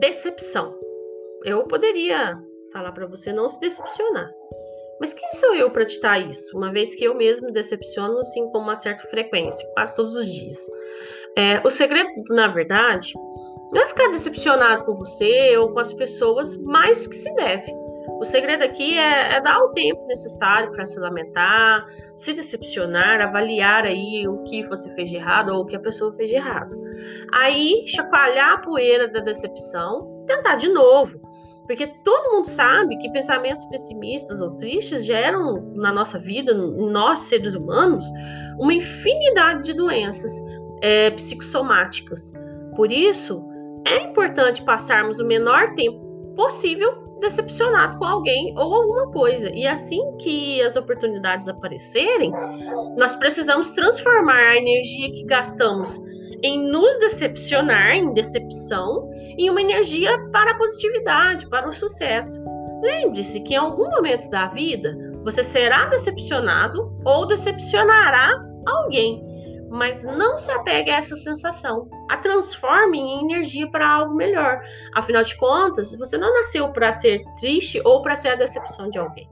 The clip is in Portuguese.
decepção. Eu poderia falar para você não se decepcionar. Mas quem sou eu para ditar isso? Uma vez que eu mesmo me decepciono assim com uma certa frequência, quase todos os dias. É, o segredo, na verdade, não é ficar decepcionado com você ou com as pessoas mais do que se deve. O segredo aqui é, é dar o tempo necessário para se lamentar, se decepcionar, avaliar aí o que você fez de errado ou o que a pessoa fez de errado. Aí, chacoalhar a poeira da decepção, tentar de novo. Porque todo mundo sabe que pensamentos pessimistas ou tristes geram na nossa vida, nós seres humanos, uma infinidade de doenças é, psicossomáticas. Por isso, é importante passarmos o menor tempo possível decepcionado com alguém ou alguma coisa. E assim que as oportunidades aparecerem, nós precisamos transformar a energia que gastamos em nos decepcionar, em decepção, em uma energia para a positividade, para o sucesso. Lembre-se que em algum momento da vida você será decepcionado ou decepcionará alguém mas não se apegue a essa sensação. A transforme em energia para algo melhor. Afinal de contas, você não nasceu para ser triste ou para ser a decepção de alguém.